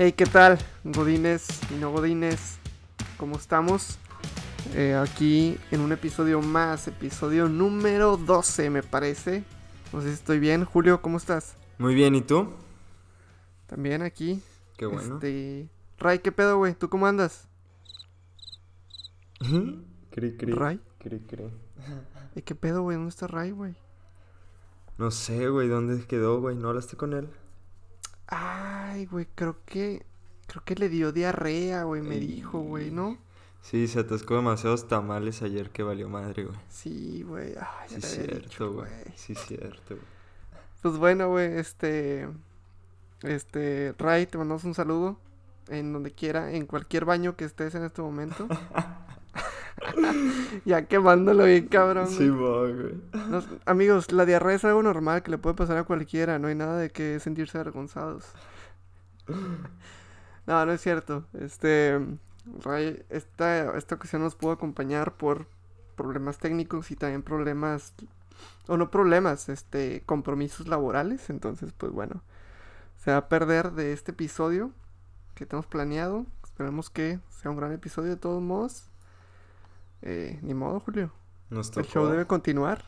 Hey, ¿qué tal? Godines y no Godines, ¿cómo estamos? Eh, aquí en un episodio más, episodio número 12 me parece. No sé si estoy bien. Julio, ¿cómo estás? Muy bien, ¿y tú? También aquí. Qué bueno. Este... Ray, ¿qué pedo, güey? ¿Tú cómo andas? cri, cri. ¿Ray? Cri, cri. ¿Y qué pedo, güey? ¿Dónde está Ray, güey? No sé, güey, ¿dónde quedó, güey? ¿No hablaste con él? Ay, güey, creo que... Creo que le dio diarrea, güey, me Ay. dijo, güey, ¿no? Sí, se atascó demasiados tamales ayer que valió madre, güey. Sí, güey. Ay, Sí, cierto, güey. Sí, cierto, güey. Pues bueno, güey, este. Este. Ray, te mandamos un saludo. En donde quiera, en cualquier baño que estés en este momento. ya quemándolo bien, cabrón. Sí, güey. Amigos, la diarrea es algo normal que le puede pasar a cualquiera. No hay nada de que sentirse avergonzados. No, no es cierto. Este. Ray, esta, esta ocasión nos pudo acompañar por problemas técnicos y también problemas. O no problemas, este. Compromisos laborales. Entonces, pues bueno. Se va a perder de este episodio que tenemos planeado. Esperemos que sea un gran episodio de todos modos. Eh, ni modo, Julio. Nos El show debe continuar.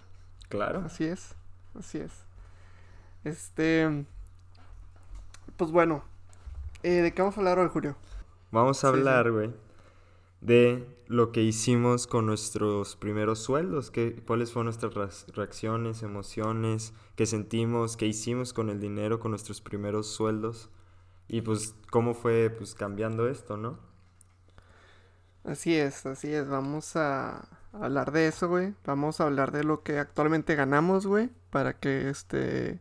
Claro. Así es, así es. Este. Pues bueno. eh, ¿De qué vamos a hablar hoy, Julio? Vamos a Sí, sí. hablar, güey, de lo que hicimos con nuestros primeros sueldos, que, cuáles fueron nuestras reacciones, emociones, qué sentimos, qué hicimos con el dinero, con nuestros primeros sueldos, y pues cómo fue pues cambiando esto, ¿no? Así es, así es. Vamos a hablar de eso, güey. Vamos a hablar de lo que actualmente ganamos, güey. Para que este.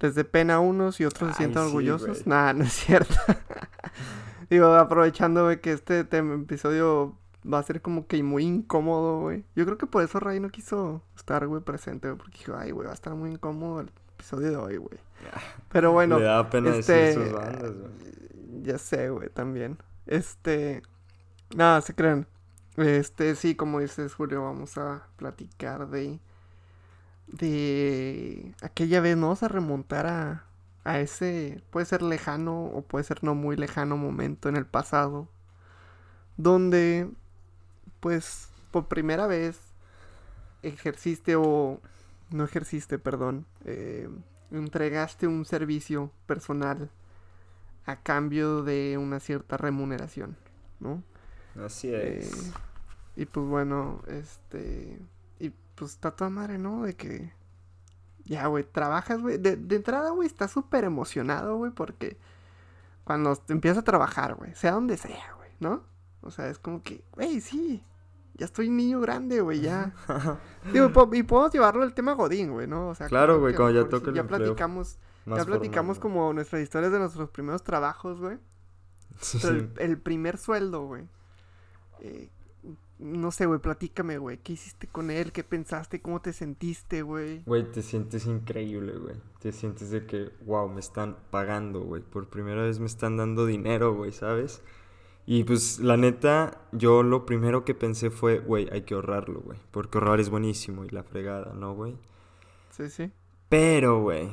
Les dé pena a unos y otros se sientan sí, orgullosos. Nah, no es cierto. Digo, aprovechando, güey, que este episodio va a ser como que muy incómodo, güey. Yo creo que por eso Ray no quiso estar, güey, presente, güey. Porque dijo, ay, güey, va a estar muy incómodo el episodio de hoy, güey. Pero bueno. Le da pena este, decir sus bandas, güey. Ya sé, güey, también. Este. Nada, se crean. Este, sí, como dices, Julio, vamos a platicar de. De aquella vez, ¿no? Vamos a remontar a. A ese. Puede ser lejano o puede ser no muy lejano momento en el pasado. Donde. Pues. Por primera vez. Ejerciste o. No ejerciste, perdón. eh, entregaste un servicio personal a cambio de una cierta remuneración, ¿no? Así Eh, es. y pues bueno, este. Y pues está toda madre, ¿no? De que. Ya, güey, trabajas, güey. De, de entrada, güey, estás súper emocionado, güey, porque cuando empiezas a trabajar, güey, sea donde sea, güey, ¿no? O sea, es como que, güey, sí, ya estoy niño grande, güey, ya. Digo, y po- y podemos llevarlo al tema Godín, güey, ¿no? O sea, Claro, güey, cuando ya sí, el ya empleo platicamos, ya platicamos como nuestras historias de nuestros primeros trabajos, güey. Sí, Pero sí. el, el primer sueldo, güey. Eh, no sé, güey, platícame, güey. ¿Qué hiciste con él? ¿Qué pensaste? ¿Cómo te sentiste, güey? Güey, te sientes increíble, güey. Te sientes de que, wow, me están pagando, güey. Por primera vez me están dando dinero, güey, ¿sabes? Y pues, la neta, yo lo primero que pensé fue, güey, hay que ahorrarlo, güey. Porque ahorrar es buenísimo y la fregada, ¿no, güey? Sí, sí. Pero, güey,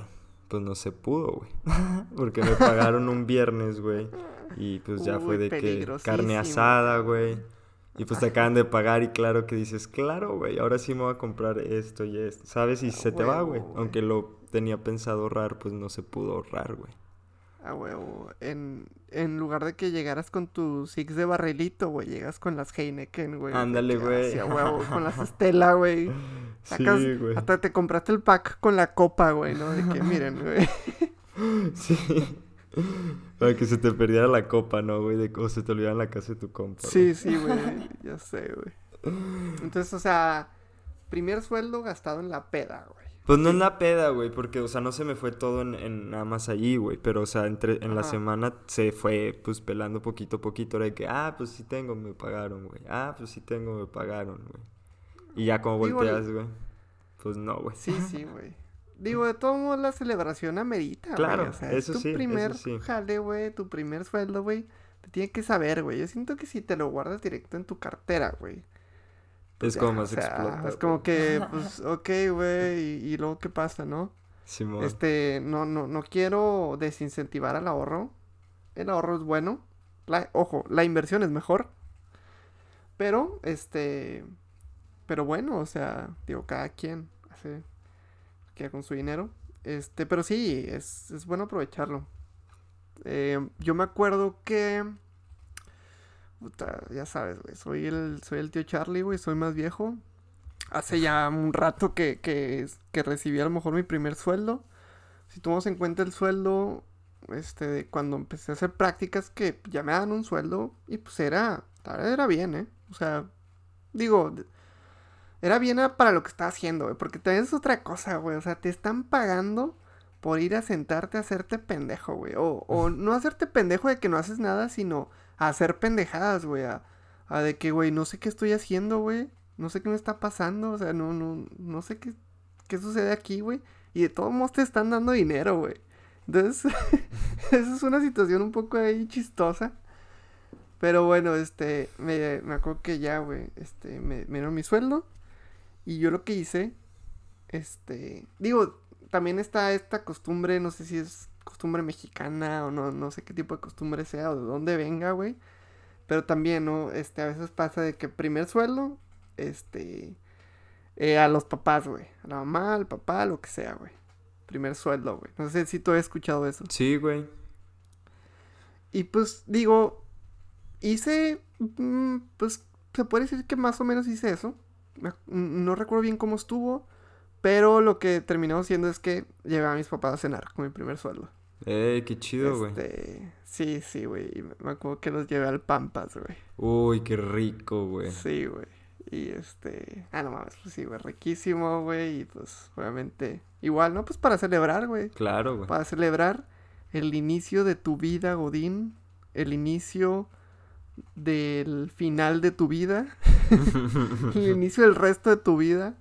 pues no se pudo, güey. Porque me pagaron un viernes, güey. Y pues ya fue de que carne asada, güey. Y pues te acaban de pagar y claro que dices, claro, güey, ahora sí me voy a comprar esto y esto, ¿sabes? Y se te va, güey. Aunque lo tenía pensado ahorrar, pues no se pudo ahorrar, güey. A huevo. En, en lugar de que llegaras con tu Six de barrilito, güey, llegas con las Heineken, güey. Ándale, güey. huevo, con las Estela, güey. Sacas, Sí, güey. hasta te compraste el pack con la copa, güey, ¿no? De que miren, güey. Sí. Para que se te perdiera la copa, ¿no, güey? De cómo se te olvidara en la casa de tu compa. Sí, sí, güey. Ya sé, güey. Entonces, o sea, primer sueldo gastado en la peda, güey. Pues no en la peda, güey, porque, o sea, no se me fue todo en, en nada más allí, güey. Pero, o sea, entre, en la semana se fue, pues, pelando poquito a poquito. Era de que, ah, pues sí tengo, me pagaron, güey. Ah, pues sí tengo, me pagaron, güey. Y ya como volteas, güey. Pues no, güey. Sí, sí, güey. Digo, de todos modos la celebración amerita, güey. Claro, O sea, eso es tu sí, eso primer sí. jale, güey, tu primer sueldo, güey. Te tiene que saber, güey. Yo siento que si te lo guardas directo en tu cartera, güey. pues es como más o sea, explota. Es como que, pues, ok, güey. Y, y luego, ¿qué pasa, no? Simón. Este, no, no, no quiero desincentivar al ahorro. el ahorro es bueno. La, ojo, la inversión es mejor. Pero, este, pero bueno, o sea, digo, cada quien hace que con su dinero. Este, pero sí, es, es bueno aprovecharlo. Eh, yo me acuerdo que. Puta, ya sabes, güey. Soy el, soy el tío Charlie, güey. Soy más viejo. Hace ya un rato que, que, que recibí a lo mejor mi primer sueldo. Si tomamos en cuenta el sueldo, este, cuando empecé a hacer prácticas, que ya me dan un sueldo. Y pues era, era bien, ¿eh? O sea, digo, era bien para lo que estaba haciendo, güey. Porque también es otra cosa, güey. O sea, te están pagando por ir a sentarte a hacerte pendejo, güey. O, o no hacerte pendejo de que no haces nada, sino a hacer pendejadas, güey. A, a, de que, güey, no sé qué estoy haciendo, güey. No sé qué me está pasando. O sea, no, no, no sé qué, qué sucede aquí, güey. Y de todos modos te están dando dinero, güey. Entonces, esa es una situación un poco ahí chistosa. Pero bueno, este, me, me acuerdo que ya, güey, este, me, me dieron mi sueldo. Y yo lo que hice, este, digo, también está esta costumbre, no sé si es costumbre mexicana o no, no sé qué tipo de costumbre sea o de dónde venga, güey. Pero también, ¿no? Este, a veces pasa de que primer sueldo, este, eh, a los papás, güey. A la mamá, al papá, lo que sea, güey. Primer sueldo, güey. No sé si tú has escuchado eso. Sí, güey. Y pues, digo, hice, mm, pues, se puede decir que más o menos hice eso. No recuerdo bien cómo estuvo. Pero lo que terminó siendo es que llevé a mis papás a cenar con mi primer sueldo. Eh, qué chido, güey. Este, sí, sí, güey. Me acuerdo que los llevé al Pampas, güey. Uy, qué rico, güey. Sí, güey. Y este. Ah, no mames, pues sí, güey. Riquísimo, güey. Y pues, obviamente. Igual, ¿no? Pues para celebrar, güey. Claro, güey. Para celebrar el inicio de tu vida, Godín. El inicio del final de tu vida. el inicio del resto de tu vida.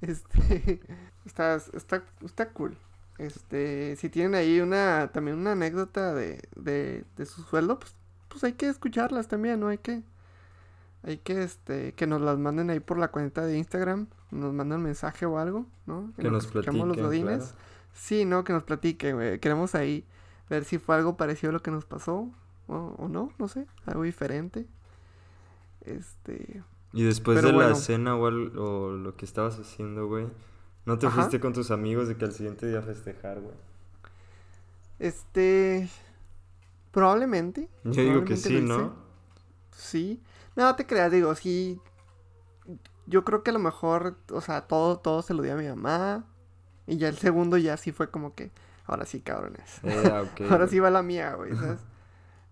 Este, está, está, está cool. Este, si tienen ahí una, también una anécdota de, de, de su sueldo, pues, pues hay que escucharlas también, ¿no? Hay que, hay que, este, que nos las manden ahí por la cuenta de Instagram, nos mandan mensaje o algo, ¿no? Que, nos platiquen, los godines. Sí, ¿no? Que nos platiquen, güey. Queremos ahí ver si fue algo parecido a lo que nos pasó o, o no, no sé, algo diferente. Este, y después de la cena o, o, lo que estabas haciendo, güey, ¿no te fuiste con tus amigos de que al siguiente día festejar, güey? Este. Probablemente. Yo digo que sí, ¿no? Sí. No, te creas, digo, sí. Yo creo que a lo mejor, o sea, todo, todo se lo di a mi mamá. Y ya el segundo ya sí fue como que, ahora sí, cabrones. Eh, ahora sí va la mía, güey, ¿sabes?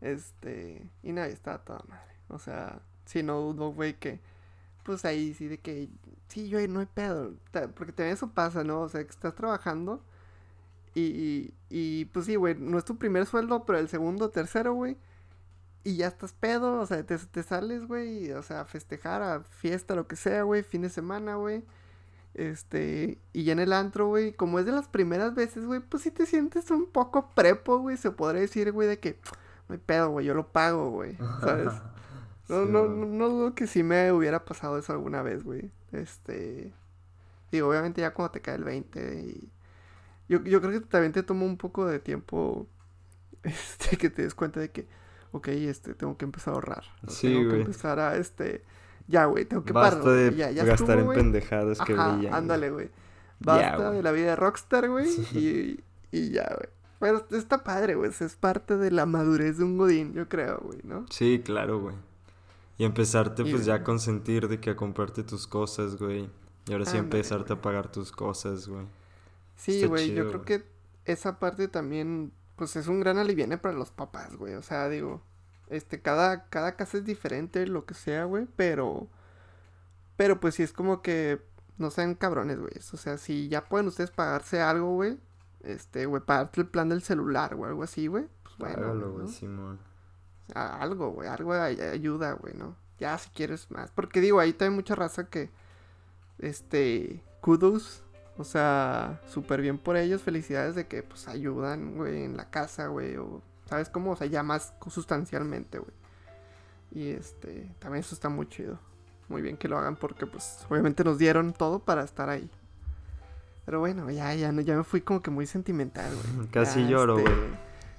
Este. Y nadie está toda madre. O sea, si no dudo, güey, que pues ahí sí de que, sí, yo no hay pedo, porque también eso pasa, ¿no? O sea, que estás trabajando y, y, pues sí, güey, no es tu primer sueldo, pero el segundo, tercero, güey, y ya estás pedo, o sea, te, te sales, güey, o sea, a festejar, a fiesta, lo que sea, güey, fin de semana, güey. Este, y ya en el antro, güey, como es de las primeras veces, güey, pues sí te sientes un poco prepo, güey, se podría decir, güey, de que no hay pedo, güey, yo lo pago, güey, ¿sabes? No, no, no, dudo que sí me hubiera pasado eso alguna vez, güey. Este. Digo, obviamente ya cuando te cae el 20 y. Yo, yo creo que también te toma un poco de tiempo. Este, que te des cuenta de que. Ok, este, tengo que empezar a ahorrar. Sí, tengo güey. que empezar a, este. Ya, güey, tengo que Basta parar. de ya, ya gastar estuvo, en güey. pendejadas que Ajá, brillan. ándale, güey. Basta Ya, güey. de la vida de rockstar, güey. Y, y ya, güey. Pero está padre, güey. Es parte de la madurez de un godín, yo creo, güey, ¿no? Sí, claro, güey. Y empezarte Y- pues ya a consentir de que a comprarte tus cosas, güey. Y ahora sí Ándale, empezarte a pagar tus cosas, güey. Sí, güey, yo creo que esa parte también, pues es un gran aliviane para los papás, güey. O sea, digo, este, cada, cada casa es diferente, lo que sea, güey, pero, pero pues sí es como que no sean cabrones, güey. O sea, si ya pueden ustedes pagarse algo, güey, este, güey, pagarte el plan del celular o algo así, güey, pues bueno, Págalo, güey, güey, ¿no? Simón. A- algo, güey, algo ay- ayuda, güey, ¿no? Ya si quieres más. Porque digo, ahí también mucha raza que, este, kudos, o sea, súper bien por ellos, felicidades de que, pues, ayudan, güey, en la casa, güey, o, ¿sabes cómo? O sea, ya más sustancialmente, güey. Y, este, también eso está muy chido. Muy bien que lo hagan porque, pues, obviamente nos dieron todo para estar ahí. Pero bueno, ya, ya, no, ya me fui como que muy sentimental, güey. Casi Ya, lloro, este, güey.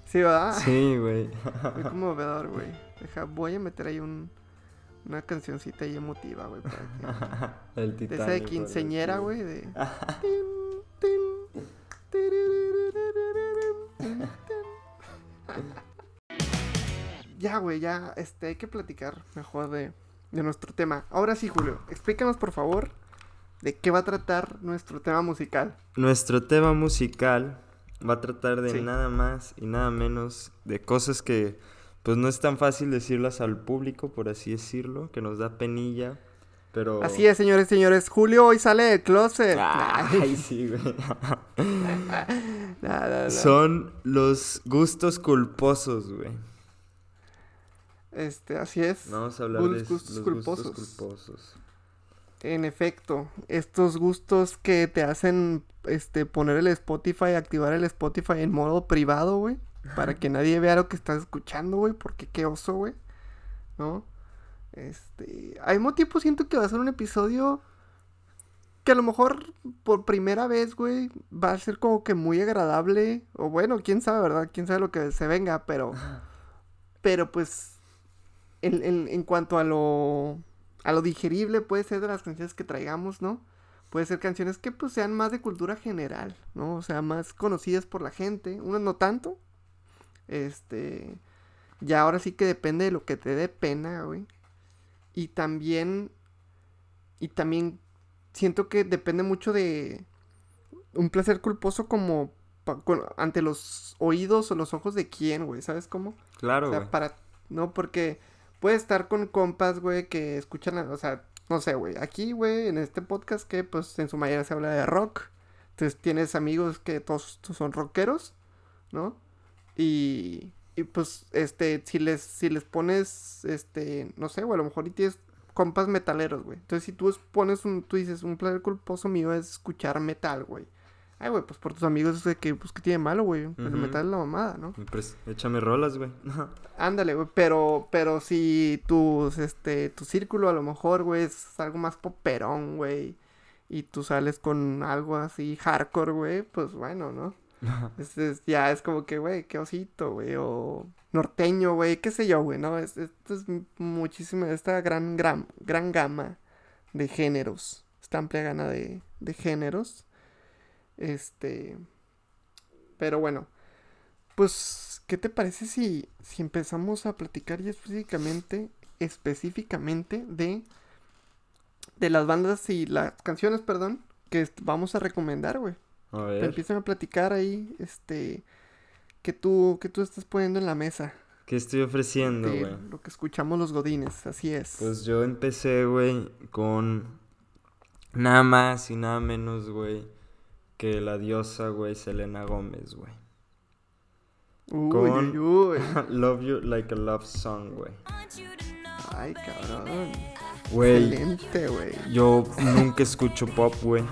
Sí, ¿verdad? Sí, güey. Muy conmovedor, güey. Deja, voy a meter ahí un, una cancioncita ahí emotiva, güey. que- El De Titanic. esa de quinceñera, güey. De... Ya, güey, ya, este, hay que platicar mejor de, de nuestro tema. Ahora sí, Julio, explícanos, por favor, de qué va a tratar nuestro tema musical. Nuestro tema musical va a tratar de Sí. nada más y nada menos de cosas que pues no es tan fácil decirlas al público, por así decirlo, que nos da penilla, pero... Así es, señores y señores. Julio hoy sale del closet. Ay, sí, güey. Son los gustos culposos, güey. Este, así es. Vamos a hablar Gust- de gustos los culposos. gustos culposos. En efecto, estos gustos que te hacen este poner el Spotify, activar el Spotify en modo privado, güey, para que nadie vea lo que estás escuchando, güey, porque qué oso, güey. ¿No? Este, al mismo tiempo siento que va a ser un episodio que a lo mejor por primera vez, güey, va a ser como que muy agradable o bueno, quién sabe, ¿verdad? Quién sabe lo que se venga, pero pero pues en, en- en cuanto a lo a lo digerible puede ser de las canciones que traigamos, ¿no? Puede ser canciones que pues sean más de cultura general, ¿no? O sea, más conocidas por la gente, unas no tanto. Este, ya ahora sí que depende de lo que te dé pena, güey. Y también y también siento que depende mucho de un placer culposo como ante los oídos o los ojos de quién, güey, ¿sabes cómo? Claro, O güey. sea, para. No, porque puedes estar con compas, güey, que escuchan. O sea, no sé, güey. Aquí, güey, en este podcast, que pues en su mayoría se habla de rock. Entonces tienes amigos que todos, son rockeros, ¿no? Y. Y pues, este, si les, si les pones, este, no sé, güey, a lo mejor y tienes compas metaleros, güey. Entonces, si tú es- pones un, tú dices, un placer culposo mío es escuchar metal, güey. Ay, güey, pues por tus amigos es que, pues, que tiene malo, güey? El Ujú. metal es la mamada, ¿no? Pues, échame rolas, güey. Ándale, güey, pero, pero si tus, este, tu círculo a lo mejor, güey, es algo más poperón, güey, y tú sales con algo así hardcore, güey, pues bueno, ¿no? Es- ya es como que, güey, qué osito, güey, o norteño, güey, qué sé yo, güey, ¿no? Es, esto es muchísima, esta gran, gran, gran gama de géneros, esta amplia gama de, de géneros, este, pero bueno, pues, ¿qué te parece si, si empezamos a platicar ya específicamente, específicamente de, de las bandas y las canciones, perdón, que vamos a recomendar, güey? A Te ver, empiezan a platicar ahí, este, que tú, que tú estás poniendo en la mesa, ¿qué estoy ofreciendo, güey? lo que escuchamos los godines, así es. Pues yo empecé, güey, con nada más y nada menos, güey, que la diosa, güey, Selena Gómez, güey. uy, con- uy, uy. Love You Like a Love Song, güey. Ay, cabrón. Güey, Excelente, güey. yo nunca escucho pop, güey.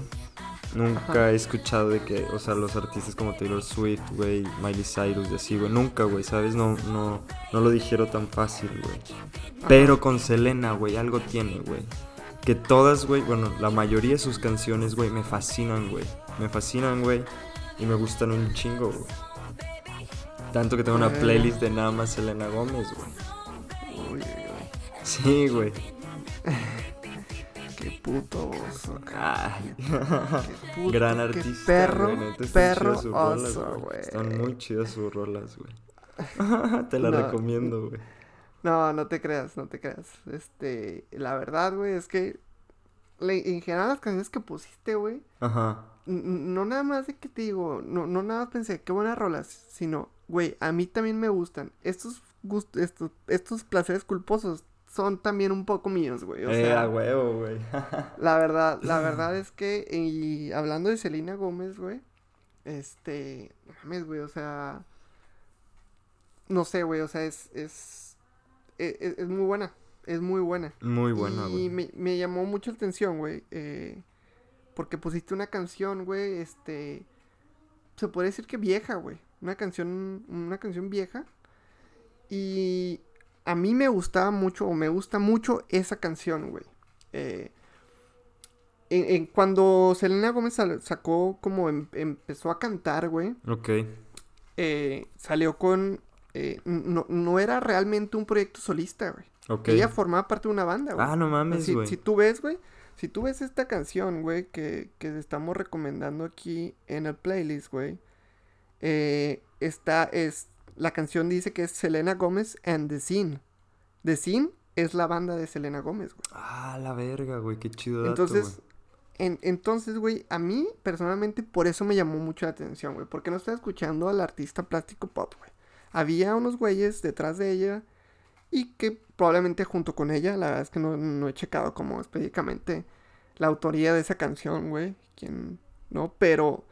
Nunca he escuchado de que, o sea, los artistas como Taylor Swift, güey, Miley Cyrus y así, güey. Nunca, güey, ¿sabes? No, no, no lo dijeron tan fácil, güey. Pero con Selena, güey, algo tiene, güey. Que todas, güey, bueno, la mayoría de sus canciones, güey, me fascinan, güey. Me fascinan, güey. Y me gustan un chingo, güey. Tanto que tengo una playlist de nada más Selena Gómez, güey. Uy, uy. Sí, güey. Qué puto oso. Ay. Qué puto, Gran qué artista, Perro, güey, neta, perro rolas, güey. güey. Están muy chidas sus rolas, güey. Te la No. recomiendo, güey. No, no te creas, no te creas. Este, la verdad, güey, es que le- en general las canciones que pusiste, güey, Ajá. No nada más de que te digo, no, no nada más pensé, qué buenas rolas, sino, güey, a mí también me gustan. Estos gustos, estos, estos placeres culposos son también un poco míos, güey. O eh, sea, a huevo, güey. La verdad, la verdad es que, y hablando de Selena Gómez, güey, este, mames, güey, o sea, no sé, güey, o sea, es, es, e- e- es, muy buena, es muy buena. Muy buena, y güey. me, me llamó mucho la atención, güey, eh, porque pusiste una canción, güey, este, se puede decir que vieja, güey, una canción, una canción vieja, y a mí me gustaba mucho, o me gusta mucho esa canción, güey. Eh, en, en- cuando Selena Gómez sacó como em- empezó a cantar, güey, Ok. eh, salió con... eh, no, no era realmente un proyecto solista, güey. Ok. Ella formaba parte de una banda, güey. Ah, no mames, si, güey. si tú ves, güey, si tú ves esta canción, güey, que, que estamos recomendando aquí en el playlist, güey, eh, esta es, la canción dice que es Selena Gómez and The Scene. The Scene es la banda de Selena Gómez, güey. Ah, la verga, güey. Qué chido dato, Entonces, güey. en- entonces, güey, a mí personalmente por eso me llamó mucho la atención, güey, porque no estaba escuchando al artista plástico pop, güey. Había unos güeyes detrás de ella y que probablemente junto con ella, la verdad es que no, no he checado como específicamente la autoría de esa canción, güey, quién, ¿no? Pero,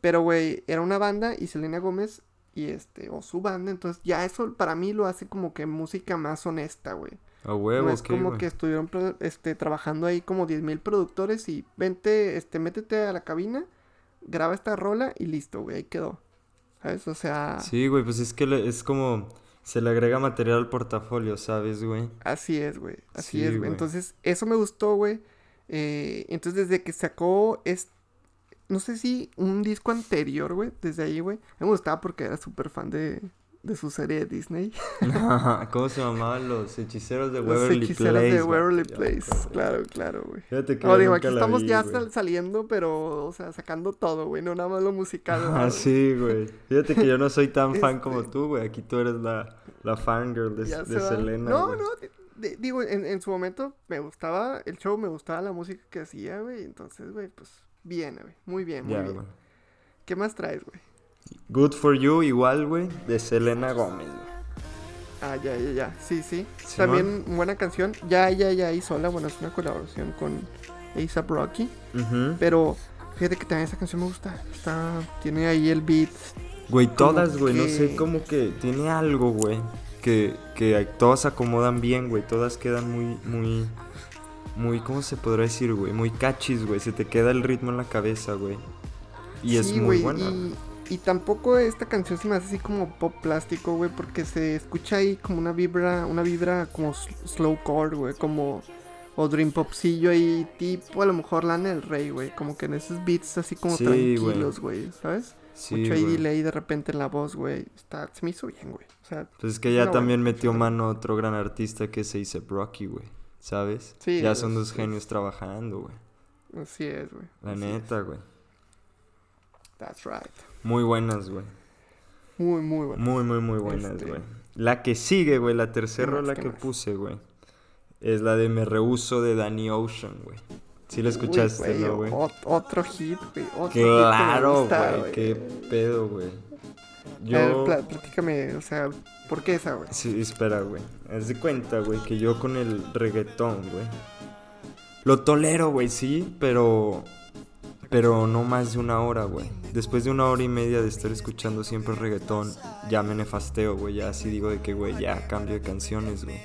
pero, güey, era una banda y Selena Gómez y este, o su banda, entonces ya eso para mí lo hace como que música más honesta, güey. A huevo, No es como que estuvieron este, trabajando ahí como 10.000 productores y vente, este, métete a la cabina, graba esta rola y listo, güey, ahí quedó. ¿Sabes? O sea, Sí, güey, pues es que le- es como... Se le agrega material al portafolio, ¿sabes, güey? así es, güey. Así Sí, es, güey. Entonces, eso me gustó, güey. Eh, entonces, desde que sacó es no sé si un disco anterior, güey, desde ahí, güey. Me gustaba porque era súper fan de, de su serie de Disney. ¿Cómo se llamaban los hechiceros de Los Waverly hechiceros Place? de güey? Waverly Ya, Place. Claro, claro, güey. Fíjate que No, digo, aquí estamos vi, ya saliendo, pero, o sea, sacando todo, güey, no nada más lo musical. Ah, sí, güey. Fíjate que yo no soy tan fan como Este- tú, güey. Aquí tú eres la, la fangirl de, de. Selena. No, güey. no, di- di- digo, en, en su momento me gustaba el show, me gustaba la música que hacía, güey. Entonces, güey, pues bien, güey. Muy bien, muy Ya, bien. ¿Qué más traes, güey? Good for You, igual, güey, de Selena Gómez. Ah, ya, ya, ya. Sí, sí. También buena canción. Ya, ya, ya, ahí sola. Bueno, es una colaboración con A$AP Rocky. Pero fíjate que también esa canción me gusta. Está, tiene ahí el beat. Güey, todas, güey, no sé, como que tiene algo, güey. Que, que todas se acomodan bien, güey. Todas quedan muy, muy, muy, ¿cómo se podrá decir, güey? Muy cachis, güey. Se te queda el ritmo en la cabeza, güey. Y es muy güey, buena. Y, y tampoco esta canción se me hace así como pop plástico, güey, porque se escucha ahí como una vibra, una vibra como s- slowcore, güey, como o dream popcillo ahí, tipo a lo mejor Lana del Rey, güey, como que en esos beats así como Sí, tranquilos, güey, ¿sabes? Sí, Mucho ahí delay de repente en la voz, güey, está, se me hizo bien, güey, o sea, Pues es que ya también metió mano otro gran artista que se dice Rocky, güey. ¿Sabes? Sí, ya son dos genios trabajando, güey. así es, güey. La así neta, güey. That's right. Muy buenas, güey. Muy, muy bueno. Muy, muy, muy buenas, Este- güey. La que sigue, güey, la tercera ¿Qué más, rola qué que más? puse, güey. Es la de Me Rehuso de Danny Ocean, güey. Sí la escuchaste, Uy, ¿no, güey? ot- otro hit, güey. Otro hit que me Claro, gusta, güey. Qué pedo, güey. A ver, Yo... pla- platícame, o sea, ¿por qué esa, güey? Sí, espera, güey. Haz de cuenta, güey, que yo con el reggaetón, güey. Lo tolero, güey, sí, pero. Pero no más de una hora, güey. Después de una hora y media de estar escuchando siempre reggaetón, ya me nefasteo, güey. Ya así digo de que, güey, ya cambio de canciones, güey.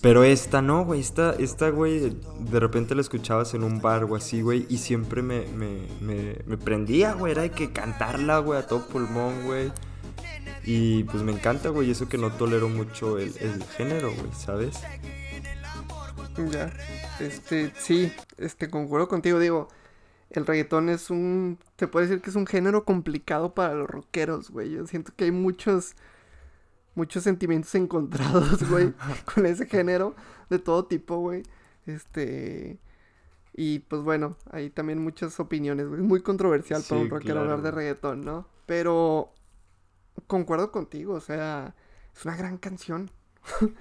Pero esta no, güey. Esta, esta, güey, de repente la escuchabas en un bar o así, güey. Y siempre me, me, me, prendía, güey. Era de que cantarla, güey, a todo pulmón, güey. Y pues me encanta, güey. Eso que no tolero mucho el, el género, güey, ¿sabes? Ya, este, sí, este, concuerdo contigo, digo, el reggaetón es un, te puedo decir que es un género complicado para los rockeros, güey, yo siento que hay muchos, muchos sentimientos encontrados, güey, con ese género, de todo tipo, güey, este, y pues bueno, hay también muchas opiniones, güey, es muy controversial para un rockero claro, hablar de reggaetón, ¿no? Pero, concuerdo contigo, o sea, es una gran canción.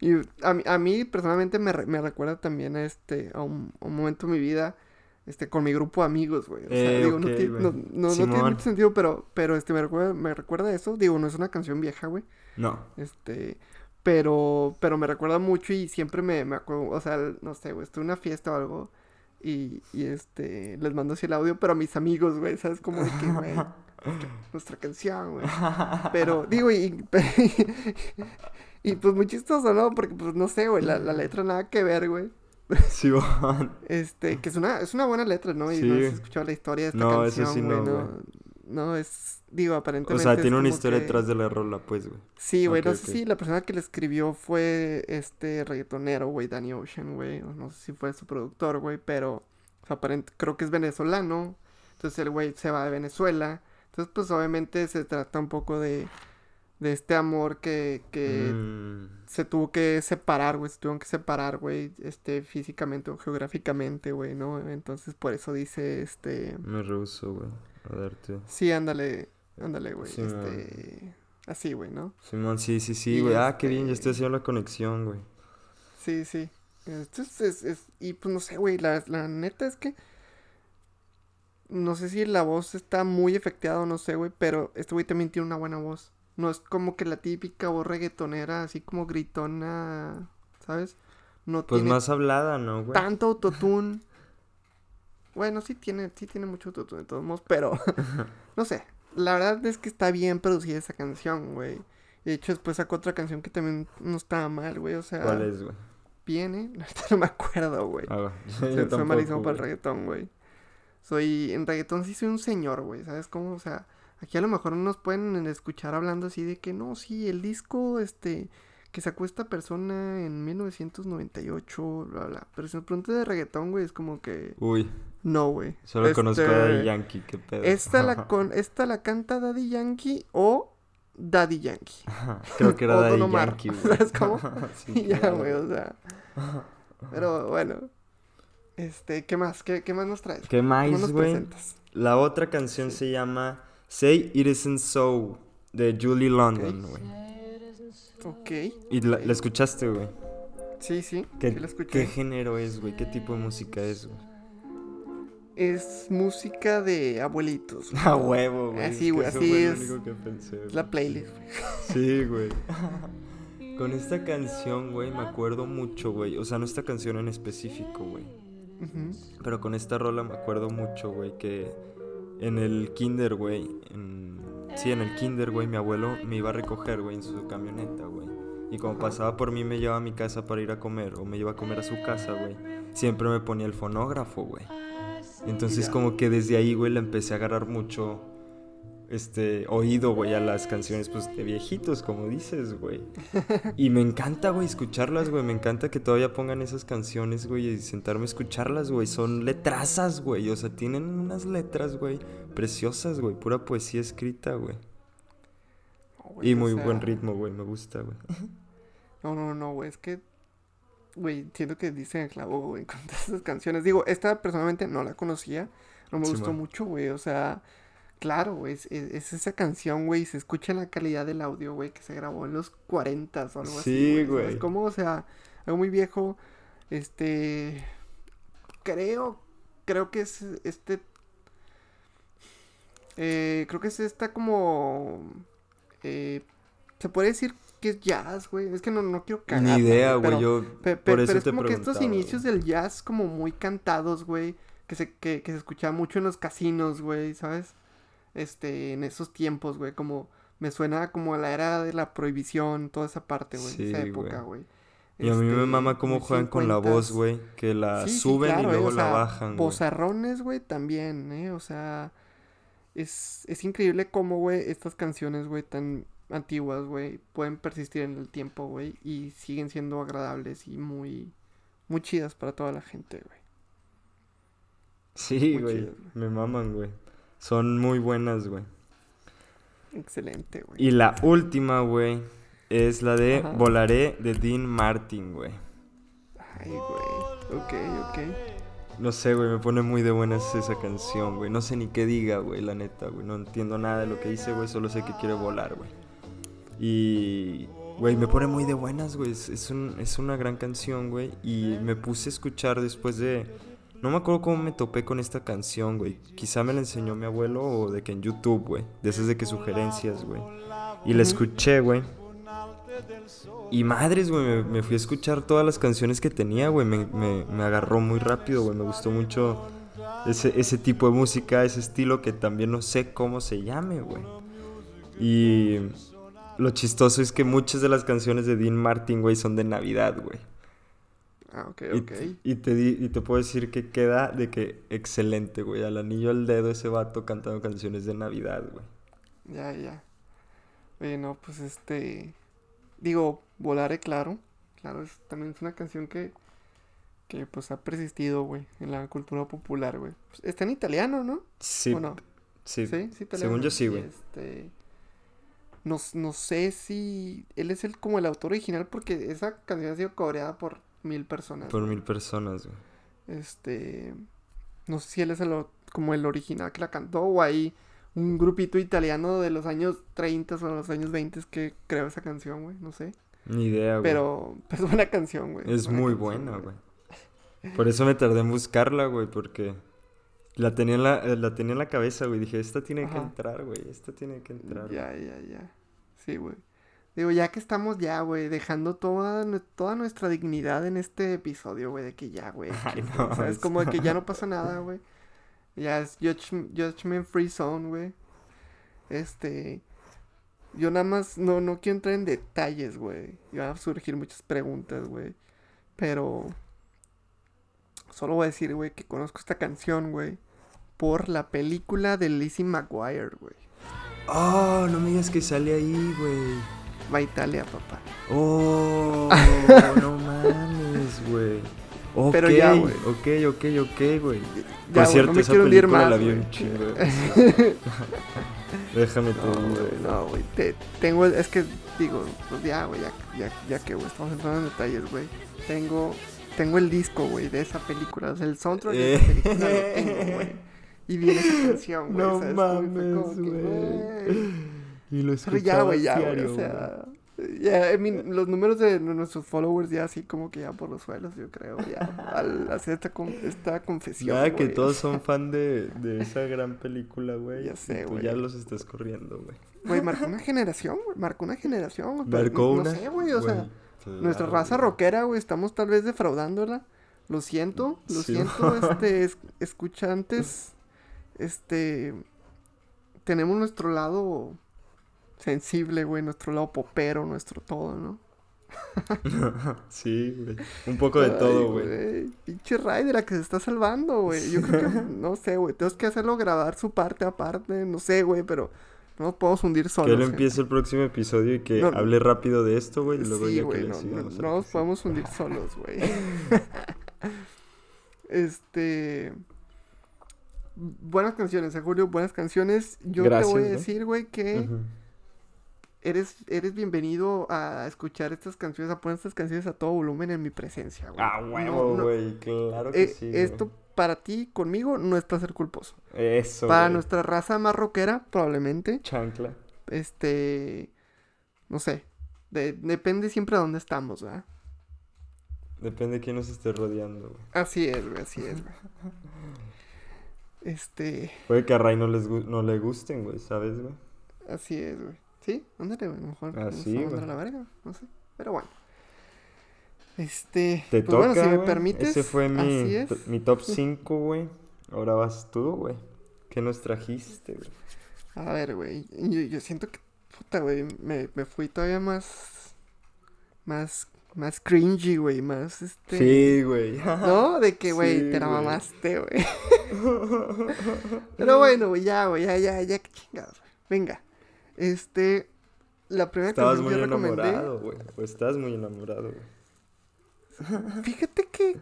Y a mí, a mí personalmente me, re- me recuerda también a este, a un, a un momento de mi vida, este, con mi grupo de amigos, güey. O sea, Eh, digo, no, ok, ti- güey. no, no- no tiene mucho sentido, pero, pero este, me recuerda, me recuerda a eso. Digo, no es una canción vieja, güey. No. Este, pero, pero me recuerda mucho y siempre me, me acuerdo, o sea, no sé, güey, estuve en una fiesta o algo y, y este, les mando así el audio, pero a mis amigos, güey, ¿sabes? Como de que, güey, nuestra canción, güey. Pero, digo, y, y pues muy chistoso, ¿no? Porque, pues, no sé, güey, la, la letra nada que ver, güey. Sí, van. Este, que es una, es una buena letra, ¿no? Y no has escuchado la historia de esta No, eso canción, sí güey, no, güey. no, es, digo, O aparentemente sea, es tiene una historia que- detrás de la rola, pues, güey. Sí, güey, Ok, no sé si la persona que le escribió fue este reggaetonero, güey, Danny Ocean, güey, o no sé si fue su productor, güey, pero o sea, aparent- creo que es venezolano, entonces el güey se va de Venezuela, Entonces, pues obviamente se trata un poco de, de este amor que, que Mm, se tuvo que separar, güey, se tuvieron que separar, güey, este, físicamente o geográficamente, güey, ¿no? Entonces, por eso dice, este, me rehuso, güey, a darte. sí, ándale, ándale, güey, Sí, este, así, güey, ¿no? Simón, sí, sí, sí, güey. Ah, qué bien, ya este- estoy haciendo la conexión, güey. Sí, sí. Entonces, es, es- y pues no sé, güey, la, la neta es que no sé si la voz está muy efecteada o no sé, güey, pero este güey también tiene una buena voz. No es como que la típica voz reggaetonera, así como gritona, ¿sabes? No Pues tiene más hablada, ¿no, güey? tanto autotune. Bueno, sí tiene, sí tiene mucho autotune de todos modos, pero no sé. La verdad es que está bien producida esa canción, güey. Y de hecho después sacó otra canción que también no estaba mal, güey. O sea, ¿Cuál es, güey? viene, no me acuerdo, güey. Ah, Soy- yo soy malísimo para el reggaetón, güey. Soy, en reggaetón sí soy un señor, güey, ¿sabes cómo? O sea, aquí a lo mejor nos pueden escuchar hablando así de que no, sí, el disco, este, que sacó esta persona en 1998, bla, bla. Pero si me preguntas de reggaetón, güey, es como que, Uy, no, güey. solo conozco a Daddy Este, Yankee, qué pedo. Esta la, con, esta la canta Daddy Yankee o Daddy Yankee. Creo que era Daddy Omar, Yankee, güey. ¿sabes cómo? Sí, ya, güey, o sea. Pero bueno. Este, ¿qué más? ¿Qué, qué más nos traes? ¿Qué ¿Cómo más, güey? La otra canción se llama Say It Isn't So de Julie London, güey. Ok. Y la, ok. la escuchaste, güey. Sí, sí. ¿Qué, sí la escuché. ¿Qué género es, güey? ¿Qué tipo de música es, güey? Es música de abuelitos. A huevo, güey. Así, güey, eso así fue lo es. único que pensé, Es la playlist, güey. Sí, güey. Con esta canción, güey, me acuerdo mucho, güey. O sea, no esta canción en específico, güey. Pero con esta rola me acuerdo mucho, güey, que en el kinder, güey, en... sí, en el kinder, güey, mi abuelo me iba a recoger, güey, en su camioneta, güey. Y como pasaba por mí, me llevaba a mi casa para ir a comer, o me iba a comer a su casa, güey. Siempre me ponía el fonógrafo, güey. Entonces Ya. como que desde ahí, güey, le empecé a agarrar mucho, este, oído, güey, a las canciones, pues, de viejitos, como dices, güey. Y me encanta, güey, escucharlas, güey. Me encanta que todavía pongan esas canciones, güey, y sentarme a escucharlas, güey. Son letrazas, güey. O sea, tienen unas letras, güey, preciosas, güey. Pura poesía escrita, güey. No, Y muy sea, buen ritmo, güey. Me gusta, güey. No, no, no, güey. Es que. Güey, siento que dicen el clavo, güey, con todas esas canciones. Digo, esta personalmente no la conocía. No me Sí, gustó man. mucho, güey. O sea, claro, güey. Es, es- es esa canción, güey. Se escucha en la calidad del audio, güey, que se grabó en los 40 o algo Sí, así. ¿sabes güey. cómo? O sea, algo muy viejo. Este. Creo. Creo que es este. Eh, creo que es esta como. Eh, se puede decir que es jazz, güey. Es que no, no quiero cagar. Ni idea, güey. pero- Yo Pe- pe- por pero es te como que estos inicios del jazz como muy cantados, güey, que se, que, que se escuchaba mucho en los casinos, güey, ¿sabes? Este, en esos tiempos, güey, como me suena como a la era de la prohibición, toda esa parte, güey, Sí, esa época, güey. Y a mí me Este, mama cómo juegan con la voz, 50s. güey. Que la Sí, sí, suben claro, y eh, luego la bajan, güey. Vozarrones, güey, también, ¿eh? O sea, es, es increíble cómo, güey, estas canciones, güey, tan antiguas, güey, pueden persistir en el tiempo, güey, y siguen siendo agradables y muy, muy chidas para toda la gente, güey. Sí, güey. Me maman, güey. Son muy buenas, güey. Excelente, güey. Y la última, güey, es la de Ajá. Volaré de Dean Martin, güey. Ay, güey. Ok, ok. No sé, güey, me pone muy de buenas esa canción, güey. No sé ni qué diga, güey, la neta, güey. No entiendo nada de lo que dice, güey. Solo sé que quiere volar, güey. Y, güey, me pone muy de buenas, güey. Es, es, un- es una gran canción, güey. Y me puse a escuchar después de... No me acuerdo cómo me topé con esta canción, güey. Quizá me la enseñó mi abuelo o de que en YouTube, güey. De esas de que sugerencias, güey. Y la escuché, güey. Y madres, güey, me, me fui a escuchar todas las canciones que tenía, güey. Me, me- me agarró muy rápido, güey. Me gustó mucho ese, ese tipo de música, ese estilo que también no sé cómo se llame, güey. Y lo chistoso es que muchas de las canciones de Dean Martin, güey, son de Navidad, güey. Ah, ok, Y, ok. y te di- y te puedo decir que queda de que excelente, güey. Al anillo al dedo ese vato cantando canciones de Navidad, güey. Ya, ya. Oye, no, pues este. Digo, Volare, claro. Claro, es, también es una canción que. Que pues ha persistido, güey, en la cultura popular, güey. Pues, está en italiano, ¿no? Sí, ¿O no? Sí. Sí, sí, te Según yo sí, güey. Este. No, no sé si él es el como el autor original porque esa canción ha sido coreada por mil personas. Por mil personas, güey. Este. No sé si él es el, como el original que la cantó o hay un grupito italiano de los años 30 o los años 20 que creó esa canción, güey. No sé. Ni idea, güey. Pero es buena canción, güey. Es muy canción, buena, güey. Por eso me tardé en buscarla, güey, porque la tenía en la, eh, la tenía en la cabeza, güey. Dije, esta tiene que entrar, güey. Esta tiene que entrar. güey". Ya, ya, ya. Sí, güey. Digo, ya que estamos ya, güey, dejando toda, toda nuestra dignidad en este episodio, güey, de que ya, güey. Ay, que- no, o sea, es como de que ya no pasa nada, güey. Ya es Judgment Free Zone, güey. Este. Yo nada más no, no quiero entrar en detalles, güey. Y van a surgir muchas preguntas, güey. Pero. Solo voy a decir, güey, que conozco esta canción, güey. Por la película de Lizzie McGuire, güey. Oh, no me digas que sale ahí, güey. Va a Italia, papá. Oh, no mames, güey. Pero Ok, ya, güey. Ok, ok, ok, güey. Por güey, cierto, no me esa quiero hundir más, la vi un chingo. Déjame No, güey, güey. no, güey. te- Tengo, es que digo, pues ya, güey, ya, ya, ya que, güey, estamos entrando en detalles, güey. Tengo, tengo el disco, güey, de esa película, o sea, el soundtrack de esa Eh. película lo tengo, güey. Y viene esa canción, güey. No ¿sabes? Mames, güey. Y lo Pero ya, güey, ya, güey, o sea... Ya, I mean, los números de nuestros followers ya así como que ya por los suelos, yo creo, ya, al hacer esta, con- esta confesión, Nada, que todos son fan de, de esa gran película, güey. Ya sé, güey. ya los estás corriendo, güey. Güey, marcó una generación, güey, marcó una generación, güey, Marcó una. No sé, güey, o sea... Nuestra raza güey. rockera, güey, estamos tal vez defraudándola. Lo siento, lo Sí. siento, este, es- escuchantes, este, tenemos nuestro lado sensible, güey, nuestro lado popero, nuestro todo, ¿no? sí, güey. Un poco de todo, güey. Pinche Ray de la que se está salvando, güey. Yo creo que, no sé, güey, tenemos que hacerlo grabar su parte aparte, no sé, güey, pero no nos podemos hundir solos. Que él gente. empiece el próximo episodio y que No, hable rápido de esto, güey. Y luego Sí, ya que güey, no, no, nos podemos hundir solos, güey. este. Buenas canciones, eh, Julio, buenas canciones. Yo Gracias, te voy a decir, güey, que. Eres, eres bienvenido a escuchar estas canciones, a poner estas canciones a todo volumen en mi presencia, güey. Ah, No, huevo, no, güey. Claro que eh, sí. güey. esto para ti, conmigo, no es placer culposo. Eso, para güey. nuestra raza más rockera, probablemente, Chancla. este. No sé. de- depende siempre de dónde estamos, ¿verdad? Depende de quién nos esté rodeando, güey. Así es, güey, así es, güey. Este, Puede que a Ray no, les gu- no le gusten, güey, ¿sabes, güey? así es, güey. Sí, ándale, güey, a lo mejor Ah, nos sí, vamos a güey. la verga, no sé. Pero bueno. Este, Te pues toca, bueno, si me güey. permites. Ese fue mi, así es. mi top 5, güey. Ahora vas tú, güey. ¿Qué nos trajiste, güey? A ver, güey, yo, yo siento que, puta, güey, me, me fui todavía más, más, más cringy, güey, más, este... Sí, güey. ¿No? De que, güey, Sí, te la güey. mamaste, güey. Pero bueno, güey, ya, güey, ya, ya, ya, qué chingados, güey. Venga. Este, la primera Estabas canción muy que yo recomendé. enamorado, güey. O estás muy enamorado, güey. Fíjate que.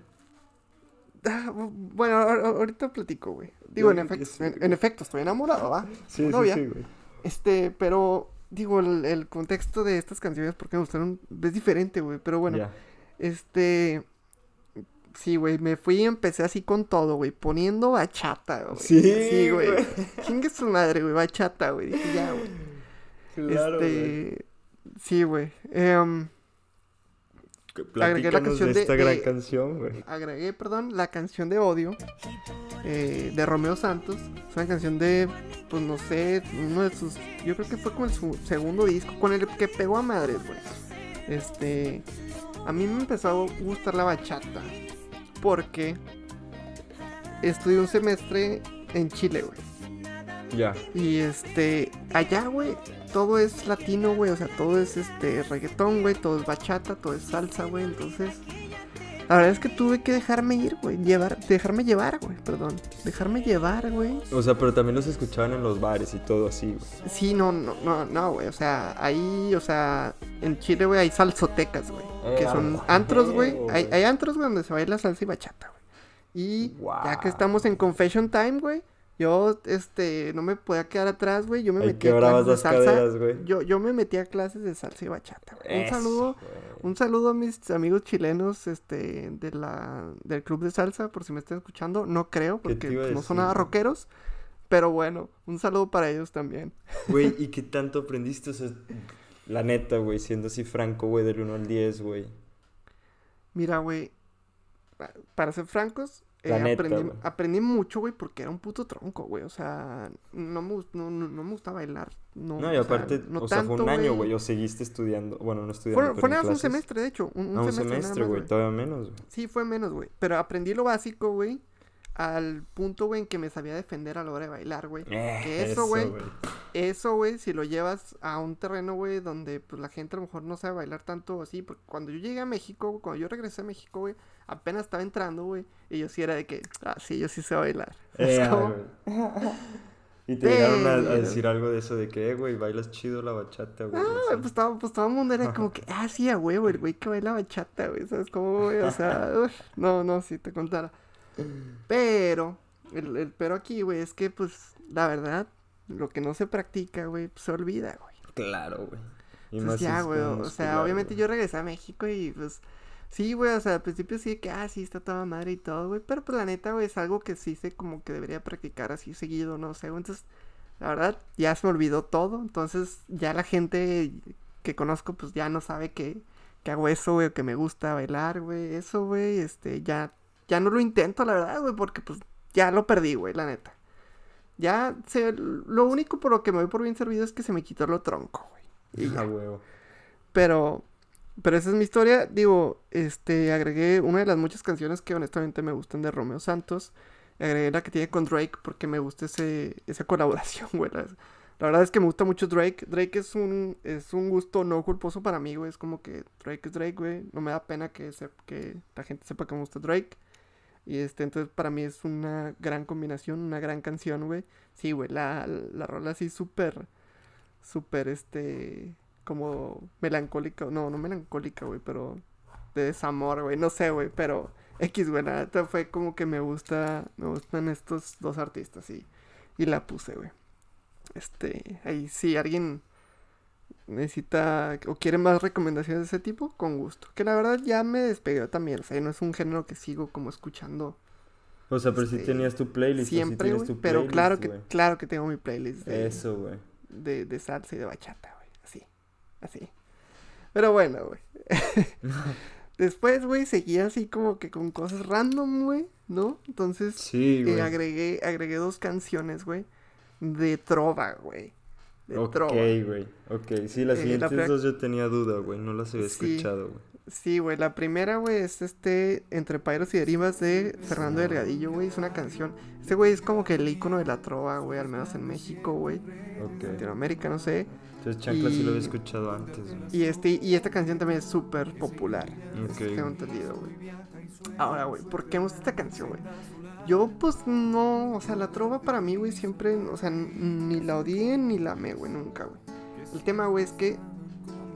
Ah, bu- bueno, ahor- ahor- ahorita platico, güey. Digo, Yo en efecto, en, efecto, estoy enamorado, ¿va? Sí, sí, Novia. sí, güey. Este, pero, digo, el, el contexto de estas canciones, porque me gustaron, es diferente, güey. Pero bueno, este. Sí, güey, me fui y empecé así con todo, güey, poniendo bachata, güey. Sí, Sí, güey. güey. Chingue su madre, güey, bachata, güey. Dije, ya, güey. Claro, güey. este. Sí, güey. Em, agregué la canción de de- esta gran de- canción, güey. agregué, perdón, la canción de Odio eh, de Romeo Santos. Es una canción de, pues no sé, uno de sus, yo creo que fue como el su segundo disco con el que pegó a madres, güey. Este, a mí me empezó a gustar la bachata porque estudié un semestre en Chile, güey. Ya. Y este, allá, güey, todo es latino, güey. O sea, todo es este reggaetón, güey. Todo es bachata, todo es salsa, güey. Entonces, la verdad es que tuve que dejarme ir, güey. Llevar, dejarme llevar, güey. Perdón. Dejarme llevar, güey. O sea, pero también los escuchaban en los bares y todo así, güey. Sí, no, no, no, no, güey. O sea, ahí, o sea, en Chile, güey, hay salsotecas, güey. que son a antros, güey. Hay, hay antros, güey, donde se baila salsa y bachata, güey. Y ya que estamos en Confession Time, güey, Yo, este, no me podía quedar atrás, güey. Yo me Ahí metí a clases de salsa. caderas. Yo, yo me metí a clases de salsa y bachata, güey. Un saludo, güey. un saludo a mis amigos chilenos, este, de la, del club de salsa, por si me están escuchando. No creo, ¿Qué porque pues, no son nada rockeros. Pero bueno, un saludo para ellos también. Güey, ¿y qué tanto aprendiste? O sea, la neta, güey, siendo así franco, güey, del 1 al 10, güey. Mira, güey, pa- para ser francos, eh, neta, aprendí, aprendí mucho, güey, porque era un puto tronco, güey. O sea, no me, no, no, no me gusta bailar. No, No, y o sea, aparte, no o sea, fue un tanto, año, güey, o seguiste estudiando, bueno, no estudiando, Fue, fue nada más un semestre, de hecho. Un, un Ah, semestre, güey, todavía menos, güey. Sí, fue menos, güey. Pero aprendí lo básico, güey. Al punto, güey, en que me sabía defender a la hora de bailar, güey. Eh, Que eso, güey, Eso, güey, si lo llevas a un terreno, güey, donde pues la gente a lo mejor no sabe bailar tanto así. Porque cuando yo llegué a México, cuando yo regresé a México, güey, apenas estaba entrando, güey. Y yo sí era de que, ah, sí, yo sí sé bailar. Eh, Es como-. Y te llegaron a, decir algo de eso de que, eh, güey, bailas chido la bachata, güey. Ah, pues todo, pues todo el mundo era como que, ah, sí, a huevo, el güey que baila bachata, güey, ¿sabes cómo, güey? O sea, uf, no, no, si te contara. Pero, el, el pero aquí, güey, es que, pues, la verdad, lo que no se practica, güey, pues, se olvida, güey. Claro, güey. Entonces ya, güey, o sea, obviamente yo regresé a México y, pues, sí, güey, o sea, al principio sí que, ah, sí, está toda madre y todo, güey, pero, pues, la neta, güey, es algo que sí sé como que debería practicar así seguido, no sé, entonces, la verdad, ya se me olvidó todo, entonces, ya la gente que conozco, pues, ya no sabe que, que hago eso, güey, o que me gusta bailar, güey, eso, güey, este, ya, ya no lo intento, la verdad, güey, porque, pues, ya lo perdí, güey, la neta. Ya, se, lo único por lo que me voy por bien servido es que se me quitó lo tronco, güey. Y. Ah, huevo. Pero, pero esa es mi historia. Digo, este, agregué una de las muchas canciones que honestamente me gustan de Romeo Santos. Agregué la que tiene con Drake porque me gusta ese, esa colaboración, güey. La, la verdad es que me gusta mucho Drake. Drake es un, es un gusto no culposo para mí, güey. Es como que Drake es Drake, güey. No me da pena que, se- que la gente sepa que me gusta Drake. Y este, entonces para mí es una gran combinación, una gran canción, güey. Sí, güey, la, la rola así súper, súper, este, como melancólica, no, no melancólica, güey, pero de desamor, güey, no sé, güey, pero X, güey, la fue como que me gusta, me gustan estos dos artistas y, y la puse, güey. Este, ahí si alguien necesita o quiere más recomendaciones de ese tipo, con gusto. Que la verdad ya me despegué también, o sea, no es un género que sigo como escuchando O sea, pero si Este, tenías tu playlist, siempre, tu pero playlist, claro que, claro que tengo mi playlist de, Eso, güey. de, de salsa y de bachata, güey. Así, así. Pero bueno, güey. Después, güey, seguía así como que con cosas random, güey, ¿no? Entonces, Sí, eh, agregué, agregué dos canciones, güey, de trova, güey. De Ok, güey. Ok, sí, las Eh, la siguientes pra- dos yo tenía duda, güey. No las había Sí. escuchado, güey. Sí, güey, la primera, güey, es este Entre Pairos y Derivas de Fernando Delgadillo, güey. Es una canción. Este güey es como que el icono de la trova, güey, al menos en México, güey. Ok. Latinoamérica, no sé. Entonces, Chancla sí lo había Y- escuchado antes, güey. Y este y esta canción también es súper popular. Ok. Tengo entendido, güey. Ahora, güey, ¿por qué gusta esta canción, güey? Yo, pues, no, o sea, la trova para mí, güey, siempre, o sea, ni la odié ni la amé, güey, nunca, güey. El tema, güey, es que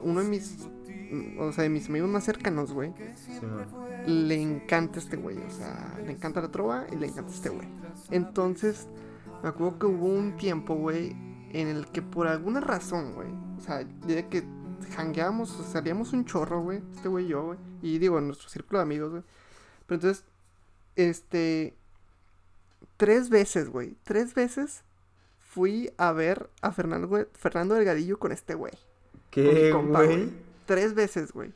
uno de mis, mm, o sea, de mis amigos más cercanos, güey, le encanta este güey, o sea, le encanta la trova y le encanta este güey. Entonces, me acuerdo que hubo un tiempo, güey, en el que por alguna razón, güey, o sea, de que jangueábamos, o salíamos un chorro, güey, este güey y yo, güey, y digo, nuestro círculo de amigos, güey. Pero entonces, este, tres veces, güey, tres veces fui a ver a Fernando, Fernando Delgadillo con este güey. ¿Qué, güey? Tres veces, güey.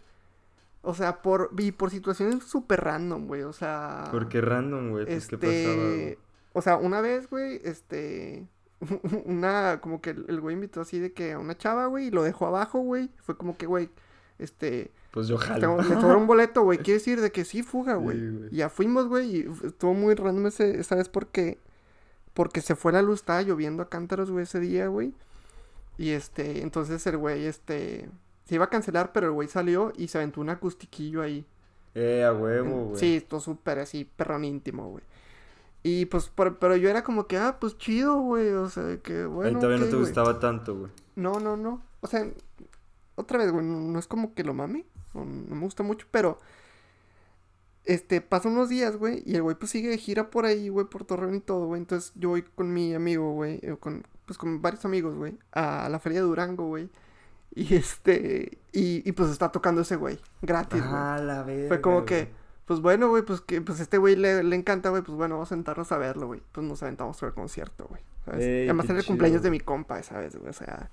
O sea, por, y por situaciones súper random, güey. O sea. Porque random, güey. Pues, ¿qué este. pasaba? O sea, una vez, güey, este. Una. Como que el el güey invitó así de que a una chava, güey, y lo dejó abajo, güey. Fue como que, güey, este. Pues yo jalo. Me sobra un boleto, güey. Quiere decir de que sí, fuga, güey. Sí, ya fuimos, güey. Y estuvo muy random ese, esa vez porque. Porque se fue la luz, estaba lloviendo a cántaros, güey, ese día, güey. Y este, entonces el güey, este. Se iba a cancelar, pero el güey salió y se aventó un acustiquillo ahí. Eh, a huevo, güey. Sí, esto súper así, perrón íntimo, güey. Y pues, por- pero yo era como que, ah, pues chido, güey. O sea, que bueno. Ahí todavía no te gustaba tanto, güey. No, no, no. O sea, otra vez, güey, no, no es como que lo mame. No, no me gusta mucho, pero. este, pasan unos días, güey, y el güey pues sigue de gira por ahí, güey, por Torreón y todo, güey. Entonces yo voy con mi amigo, güey, eh, con, pues con varios amigos, güey, a la feria de Durango, güey. Y este, y, y pues está tocando ese güey, gratis, güey. Ah, la verga. Fue como güey. que, pues bueno, güey, pues que pues este güey le, le encanta, güey, pues bueno, vamos a sentarnos a verlo, güey. Pues nos aventamos por el concierto, güey. ¿sabes? Ey, Y Además era el cumpleaños de mi compa esa vez, güey, o sea.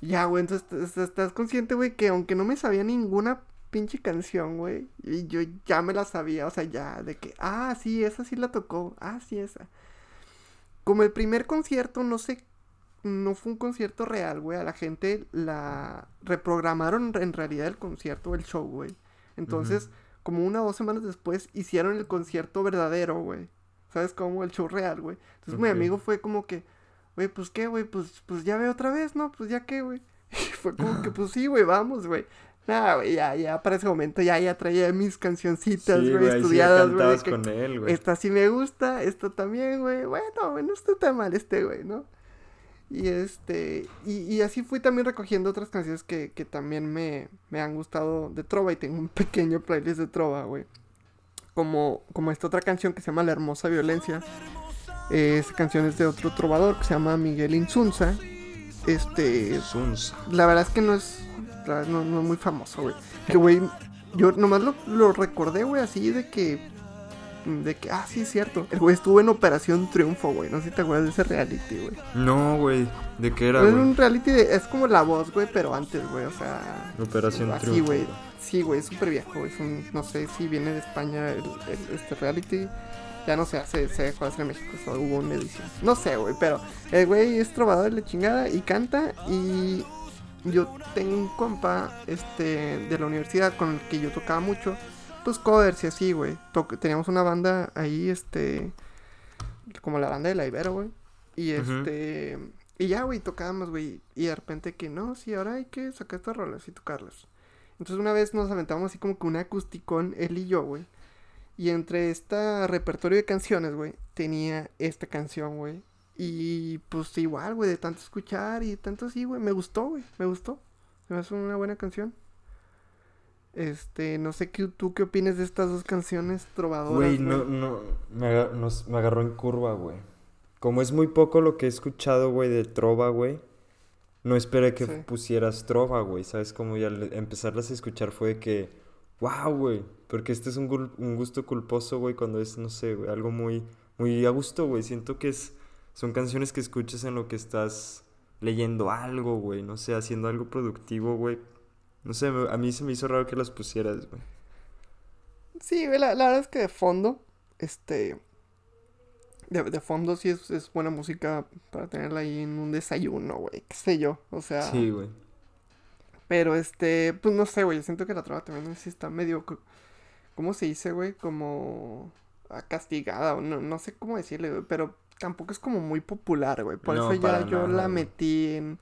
Ya, güey, entonces est- estás consciente, güey, que aunque no me sabía ninguna pinche canción, güey, y yo ya me la sabía, o sea, ya, de que, ah, sí, esa sí la tocó, ah, sí, esa. Como el primer concierto, no sé, no fue un concierto real, güey, a la gente la reprogramaron en realidad el concierto, el show, güey. Entonces, como una o dos semanas después, hicieron el concierto verdadero, güey. ¿Sabes cómo? El show real, güey. Entonces mi amigo fue como que, güey, pues qué, güey, pues, pues ya ve otra vez, ¿no? Pues ya qué, güey. Y fue como que, pues sí, güey, vamos, güey. Nada, güey, ya, ya, para ese momento ya, ya traía mis cancioncitas, Sí, güey, sí estudiadas, güey. con él, güey. Esta sí me gusta, esta también, güey. Bueno, güey, no está tan mal este, güey, ¿no? Y este, y, y así fui también recogiendo otras canciones que, que también me, me han gustado de Trova y tengo un pequeño playlist de Trova, güey. Como, como esta otra canción que se llama La Hermosa Violencia. Eh, esa canción es de otro trovador que se llama Miguel Insunza. Este, Sunsa. la verdad es que no es, no, no es muy famoso, güey. Que, güey, yo nomás lo, lo recordé, güey, así de que, de que, ah, sí, es cierto. El güey estuvo en Operación Triunfo, güey. No sé si te acuerdas de ese reality, güey. No, güey. ¿De qué era, Es güey? un reality, de- es como La Voz, güey, pero antes, güey, o sea... Operación Así, Triunfo. güey. Sí, güey, es súper viejo. Es un, no sé si viene de España el, el- este reality. Ya no se hace, se dejó de hacer en México, solo hubo una edición. No sé, güey, pero el güey es trovador de la chingada y canta. Y yo tengo un compa este, de la universidad con el que yo tocaba mucho. Pues covers y así, güey. Teníamos una banda ahí, este. Como la banda de la Ibero, güey. Y este. Y ya, güey, tocábamos, güey. Y de repente que no, sí, ahora hay que sacar estas rolas y tocarlas. Entonces una vez nos aventamos así como que un acusticón, él y yo, güey. Y entre este repertorio de canciones, güey, tenía esta canción, güey. Y pues igual, güey, de tanto escuchar y tanto así, güey, me gustó, güey, me gustó. Se me hace una buena canción. Este, no sé qué, tú qué opinas de estas dos canciones trovadoras. Güey, no, no, me, aga- nos- me agarró en curva, güey. Como es muy poco lo que he escuchado, güey, de trova, güey. No esperé que Sí. pusieras trova, güey. ¿Sabes? Como ya al empezarlas a escuchar fue de que, wow, güey. Porque este es un, un gusto culposo, güey, cuando es, no sé, güey, algo muy, muy a gusto, güey. Siento que es, son canciones que escuchas en lo que estás leyendo algo, güey. No sé, haciendo algo productivo, güey. No sé, a mí se me hizo raro que las pusieras, güey. Sí, güey, la, la verdad es que de fondo, este. De, de fondo sí es, es buena música para tenerla ahí en un desayuno, güey, qué sé yo, o sea. Sí, güey. Pero este, pues no sé, güey, siento que la trova también sí está medio, ¿cómo se dice, güey? Como ah, castigada, o no, no sé cómo decirle, güey, pero tampoco es como muy popular, güey. Por No, eso ya yo la güey. metí en,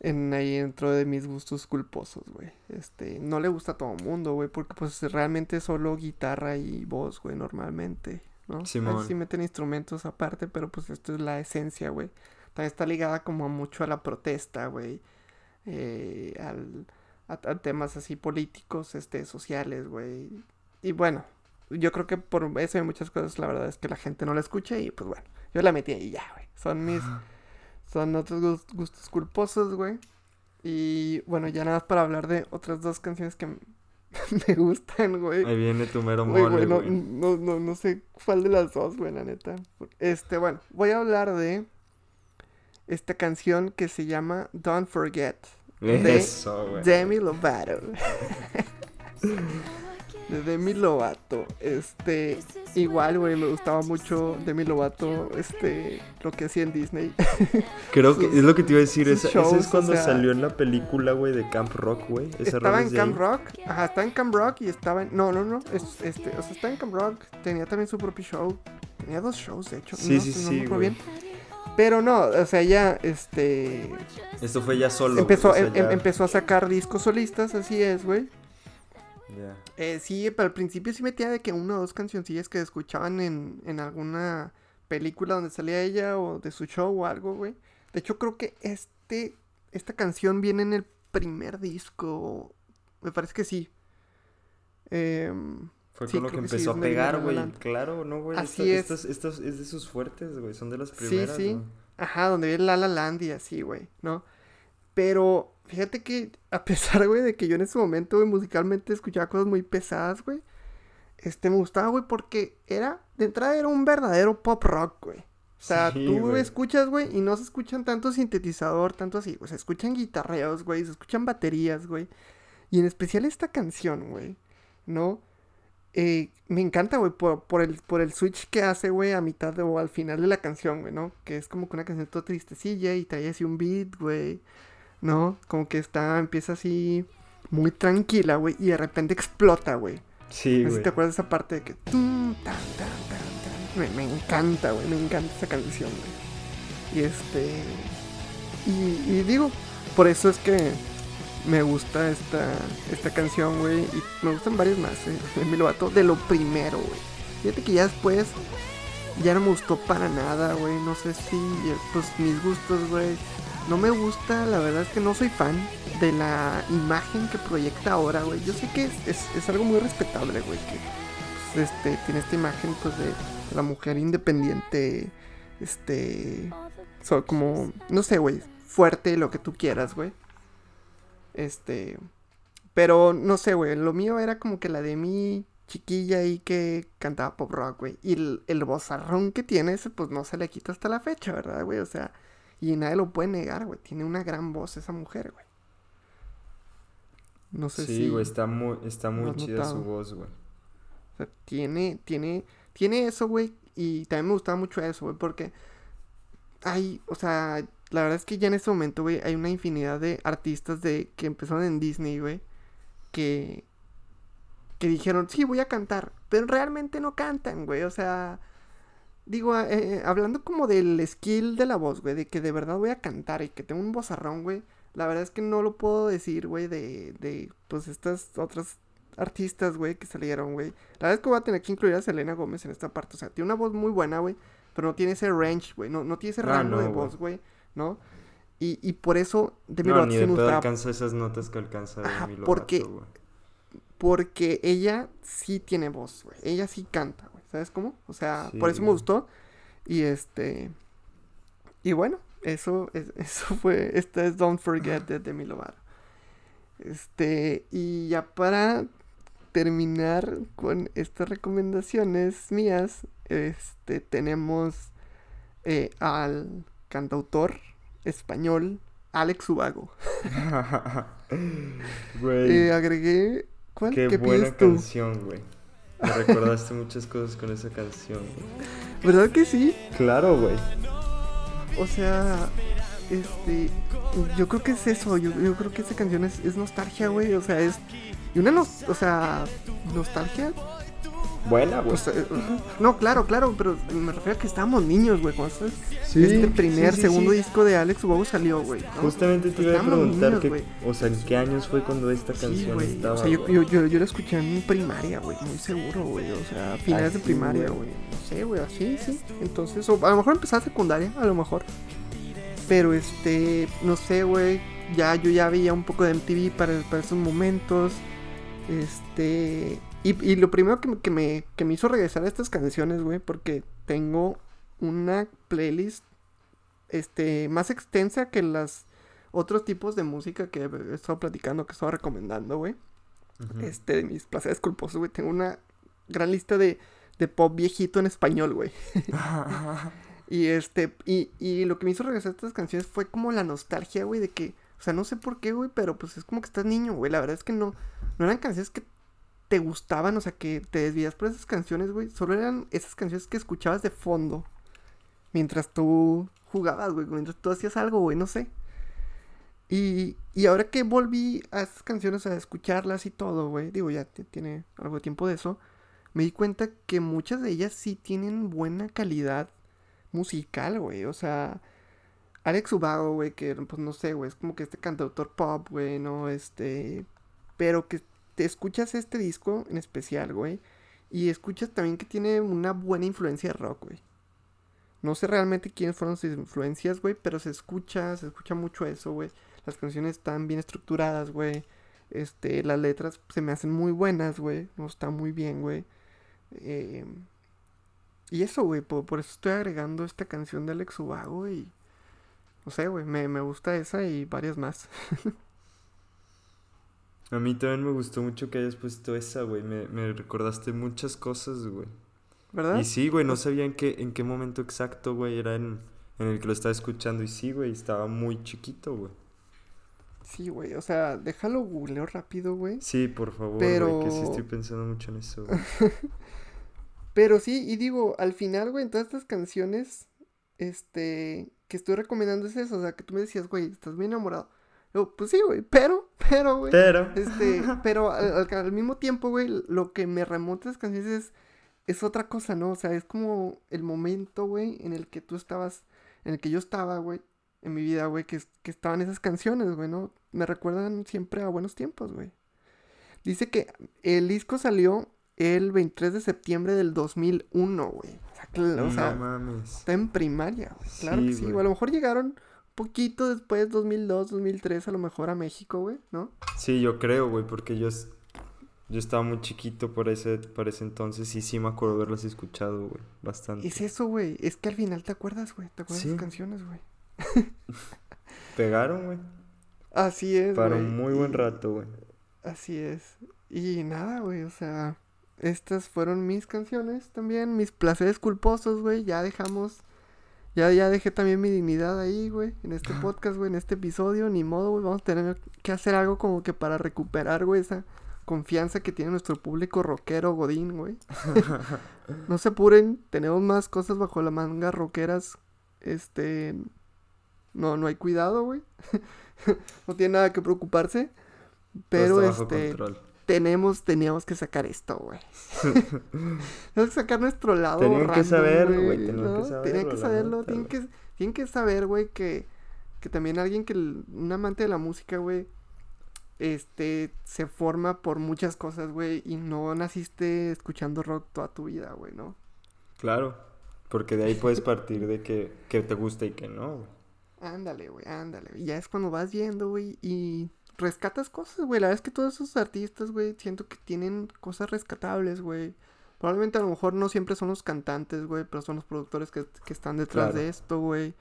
en ahí dentro de mis gustos culposos, güey. Este, no le gusta a todo mundo, güey, porque pues realmente solo guitarra y voz, güey, normalmente, ¿no? Simón. sí meten instrumentos aparte, pero pues esto es la esencia, güey. También está ligada como mucho a la protesta, güey. eh, al, a, a temas así políticos, este, sociales, güey. Y bueno, yo creo que por eso hay muchas cosas, la verdad es que la gente no la escucha y pues bueno, yo la metí ahí ya, güey. Son mis, son otros gus- gustos culposos, güey. Y bueno, ya nada más para hablar de otras dos canciones que me gustan, güey. Ahí viene tu mero mole, güey, no, güey. no, no, no sé cuál de las dos, güey, la neta. Este, bueno, voy a hablar de esta canción que se llama Don't Forget. De Eso, güey. Demi Lovato. de Demi Lovato. Este, igual, güey, me gustaba mucho Demi Lovato, este, lo que hacía en Disney. Creo que sus- es lo que te iba a decir. Esa, ese shows, es o cuando sea- salió en la película, güey, de Camp Rock, güey. Esa estaba es en Camp ahí. Rock, ajá, estaba en Camp Rock y estaba en, no, no, no, es, este, o sea, está en Camp Rock, tenía también su propio show, tenía dos shows, de hecho, Sí, no, sí, no sí, me acuerdo güey. bien. Pero no, o sea, ella, este, Esto fue ya solo. empezó, güey, o sea, em- em- ya- empezó a sacar discos solistas, así es, güey. ya. Eh, sí, pero al principio sí metía de que una o dos cancioncillas que escuchaban en, en alguna película donde salía ella o de su show o algo, güey. De hecho, creo que este, esta canción viene en el primer disco. Me parece que sí. Em, Fue Sí, con lo que sí, empezó a pegar, güey. Claro, ¿no, güey? Así Esta- es. Estas, es de sus fuertes, güey. Son de las Sí, primeras, sí. güey. Ajá, donde viene La La Land y así, güey, ¿no? Pero fíjate que a pesar, güey, de que yo en ese momento, güey, musicalmente escuchaba cosas muy pesadas, güey. Este, me gustaba, güey, porque era, de entrada era un verdadero pop rock, güey. O sea, Sí, tú escuchas, güey, y no se escuchan tanto sintetizador, tanto así, güey. Se escuchan guitarreos, güey, se escuchan baterías, güey. Y en especial esta canción, güey, ¿no? Eh, me encanta, güey, por, por, el, por el switch que hace, güey, a mitad de- o al final de la canción, güey, ¿no? Que es como que una canción toda tristecilla y trae así un beat, güey, ¿no? Como que está, empieza así muy tranquila, güey, y de repente explota, güey. Sí, No güey. te acuerdas de esa parte de que... tum, tan, tan, tan, tan. Me, me encanta, güey, me encanta esa canción, güey. Y este... Y, y digo, por eso es que me gusta esta, esta canción, güey. Y me gustan varias más, eh, de Demi Lovato. De lo primero, güey. Fíjate que ya después ya no me gustó para nada, güey. No sé si, eh, pues mis gustos, güey. No me gusta, la verdad es que no soy fan de la imagen que proyecta ahora, güey. Yo sé que es, es- es algo muy respetable, güey. Que pues, este, tiene esta imagen, pues, de la mujer independiente, este, so- como, no sé, güey, fuerte, lo que tú quieras, güey. Este, pero no sé, güey, lo mío era como que la de mi chiquilla ahí que cantaba pop rock, güey. Y el, el vozarrón que tiene ese, pues no se le quita hasta la fecha, ¿verdad, güey? O sea, y nadie lo puede negar, güey. Tiene una gran voz esa mujer, güey. No sé si... Sí, güey, está muy, está muy chida notado. su voz, güey. O sea, tiene, tiene, tiene eso, güey. Y también me gustaba mucho eso, güey, porque hay, o sea, la verdad es que ya en este momento, güey, hay una infinidad de artistas de que empezaron en Disney, güey, que que dijeron, sí, voy a cantar, pero realmente no cantan, güey, o sea, digo, eh, eh, hablando como del skill de la voz, güey, de que de verdad voy a cantar y que tengo un vozarrón, güey, la verdad es que no lo puedo decir, güey, de, de, pues, estas otras artistas, güey, que salieron, güey. La verdad es que voy a tener que incluir a Selena Gómez en esta parte, o sea, tiene una voz muy buena, güey, pero no tiene ese range, güey, no, no tiene ese Ah, rango no, de voz, güey, ¿no? Y, y por eso Demi No, Lovato ni de pedo alcanza esas notas que alcanza Ajá, Demi Lovato, porque- güey. Porque ella sí tiene voz, güey. Ella sí canta, güey. ¿Sabes cómo? O sea, por eso me gustó. Y este. Y bueno, eso, es- eso fue. Esta es Don't Forget de Demi Lovato. Este. Y ya para terminar con estas recomendaciones mías. Este. Tenemos eh, al cantautor español Alex Ubago. Güey, Eh, agregué. ¿Cuál? qué ¿Qué buena canción, güey. Me recordaste muchas cosas con esa canción, güey. ¿Verdad que sí? Claro, güey. O sea, este, yo creo que es eso, yo, yo creo que esa canción es, es nostalgia, güey, o sea, es, y una, nos, o sea, nostalgia, Buena, güey. pues, eh, no, claro, claro, pero me refiero a que estábamos niños, güey, cuando este, Sí, este primer, sí, sí, segundo sí. disco de Alex Ubago salió, güey, ¿no? Justamente te iba a preguntar niños, que, o sea, en qué años fue cuando esta Sí, canción güey, estaba, o sea, yo, yo, yo, yo la escuché en primaria, güey, muy seguro, güey, o sea, finales de Así, primaria, güey. güey, no sé, güey, así, sí, entonces, o a lo mejor empezaba secundaria, a lo mejor, pero este, no sé, güey, ya, yo ya veía un poco de MTV para, para esos momentos, este, y, y lo primero que, me- que, me, que me hizo regresar a estas canciones, güey, porque tengo una playlist, este, más extensa que las otros tipos de música que he estado platicando, que he estado recomendando, güey. Este, de mis placeres culposos, güey. Tengo una gran lista de, de pop viejito en español, güey. Y este, y, y lo que me hizo regresar a estas canciones fue como la nostalgia, güey, de que, o sea, no sé por qué, güey, pero pues es como que estás niño, güey. La verdad es que no, no eran canciones que te gustaban, o sea, que te desvías por esas canciones, güey. Solo eran esas canciones que escuchabas de fondo mientras tú jugabas, güey, mientras tú hacías algo, güey, no sé. Y, y ahora que volví a esas canciones a escucharlas y todo, güey, digo, ya tiene algo de tiempo de eso, me di cuenta que muchas de ellas sí tienen buena calidad musical, güey. O sea, Alex Ubago, güey, que pues no sé, güey, es como que este cantautor pop, güey, ¿no? Este, pero que escuchas este disco en especial, güey, y escuchas también que tiene una buena influencia rock, güey. No sé realmente quiénes fueron sus influencias, güey, pero se escucha, se escucha mucho eso, güey. Las canciones están bien estructuradas, güey. Este, las letras se me hacen muy buenas, güey. No está muy bien, güey. Eh, y eso, güey, por, por, eso estoy agregando esta canción de Alex Ubago y... No sé, güey, me, me gusta esa y varias más. A mí también me gustó mucho que hayas puesto esa, güey. Me, me recordaste muchas cosas, güey. ¿Verdad? Y sí, güey, no sabía en qué, en qué momento exacto, güey, era en, en el que lo estaba escuchando. Y sí, güey, estaba muy chiquito, güey. Sí, güey, o sea, déjalo googleo rápido, güey. Sí, por favor, Pero- güey, que sí estoy pensando mucho en eso, güey. Pero sí, y digo, al final, güey, en todas estas canciones, este, que estoy recomendando es eso, o sea, que tú me decías, güey, estás muy enamorado. Yo, pues sí, güey, pero, pero, güey. Pero... Este, pero al, al- mismo tiempo, güey, lo que me remonta a esas canciones es, es otra cosa, ¿no? O sea, es como el momento, güey, en el que tú estabas, en el que yo estaba, güey, en mi vida, güey, que, que estaban esas canciones, güey, ¿no? Me recuerdan siempre a buenos tiempos, güey. Dice que el disco salió el 23 de septiembre del 2001, güey. O sea, cl- o sea, no mames. está en primaria, güey. Claro Sí, que sí, güey. A lo mejor llegaron poquito después, 2002, 2003, a lo mejor a México, güey, ¿no? Sí, yo creo, güey, porque yo, es- yo estaba muy chiquito por ese, por ese entonces y sí me acuerdo haberlas escuchado, güey, bastante. Es eso, güey. Es que al final te acuerdas, güey. Te acuerdas de Sí. canciones, güey. Pegaron, güey, Así es, para güey. un muy buen y- rato, güey. Así es. Y nada, güey. O sea, estas fueron mis canciones también. Mis placeres culposos, güey. Ya dejamos. Ya, ya dejé también mi dignidad ahí, güey. En este podcast, güey. En este episodio. Ni modo, güey. Vamos a tener que hacer algo como que para recuperar, güey, esa confianza que tiene nuestro público rockero godín, güey. no se apuren. Tenemos más cosas bajo la manga rockeras. Este. No, no hay cuidado, güey. no tiene nada que preocuparse. Todo Pero está bajo este control. Tenemos, teníamos que sacar esto, güey. tenemos que sacar nuestro lado. Tenían que saber, güey, tenían que ¿no? saberlo, Tenían que saberlo, tienen que, tienen que saber, güey, que, que también alguien que, un amante de la música, güey, este, se forma por muchas cosas, güey, y no naciste escuchando rock toda tu vida, güey, ¿no? Claro, porque de ahí puedes partir de que, que te gusta y que no, güey. Ándale, güey, ándale. Y ya es cuando vas viendo, güey, y rescatas cosas, güey. La verdad es que todos esos artistas, güey, siento que tienen cosas rescatables, güey. Probablemente a lo mejor no siempre son los cantantes, güey, pero son los productores que, que están detrás Claro. de esto, güey.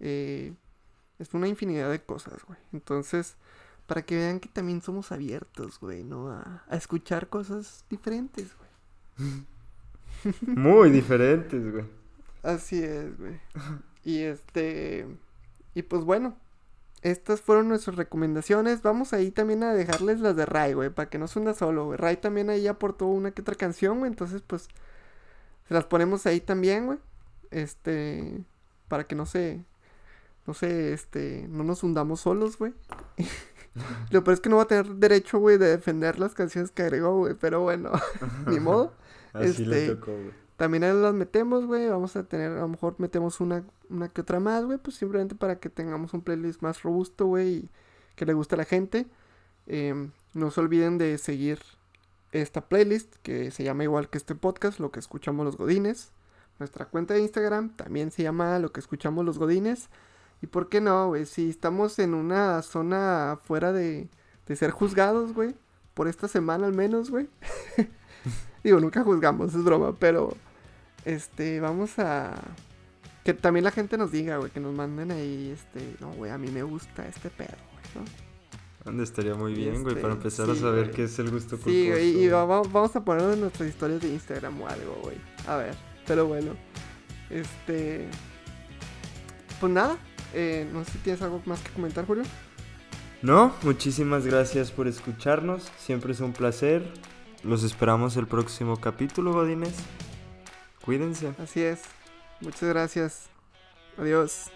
Eh, es una infinidad de cosas, güey. Entonces, para que vean que también somos abiertos, güey, ¿no? A, a escuchar cosas diferentes, güey. Muy diferentes, güey. Así es, güey. Y este. Y pues bueno. Estas fueron nuestras recomendaciones. Vamos ahí también a dejarles las de Ray, güey. Para que no suena solo, güey. Ray también ahí aportó una que otra canción, güey. Entonces, pues. Se las ponemos ahí también, güey. Este. Para que no se. No sé, este. No nos hundamos solos, güey. Lo peor es que no va a tener derecho, güey, de defender las canciones que agregó, güey. Pero bueno, ni modo. Así le Este, tocó, güey. También las metemos, güey. Vamos a tener, a lo mejor metemos una, una que otra más, güey. Pues simplemente para que tengamos un playlist más robusto, güey. Y que le guste a la gente. Em, no se olviden de seguir esta playlist que se llama igual que este podcast, lo que escuchamos los godines. Nuestra cuenta de Instagram también se llama lo que escuchamos los godines. Y por qué no, güey, si estamos en una zona fuera de, de ser juzgados, güey. Por esta semana al menos, güey. Digo, nunca juzgamos, es broma, pero este, vamos a que también la gente nos diga, güey, que nos manden ahí, este, no, güey, a mí me gusta este pedo, güey, ¿no? ¿Dónde estaría muy bien, güey? Para Este, empezar a saber güey. qué es el gusto culposo. Sí, güey, y vamos a ponerlo en nuestras historias de Instagram o algo, güey. A ver, pero bueno, este, pues nada, eh, no sé si tienes algo más que comentar, Julio. No, muchísimas gracias por escucharnos. Siempre es un placer. Los esperamos el próximo capítulo, Godines. Cuídense. Así es, muchas gracias, adiós.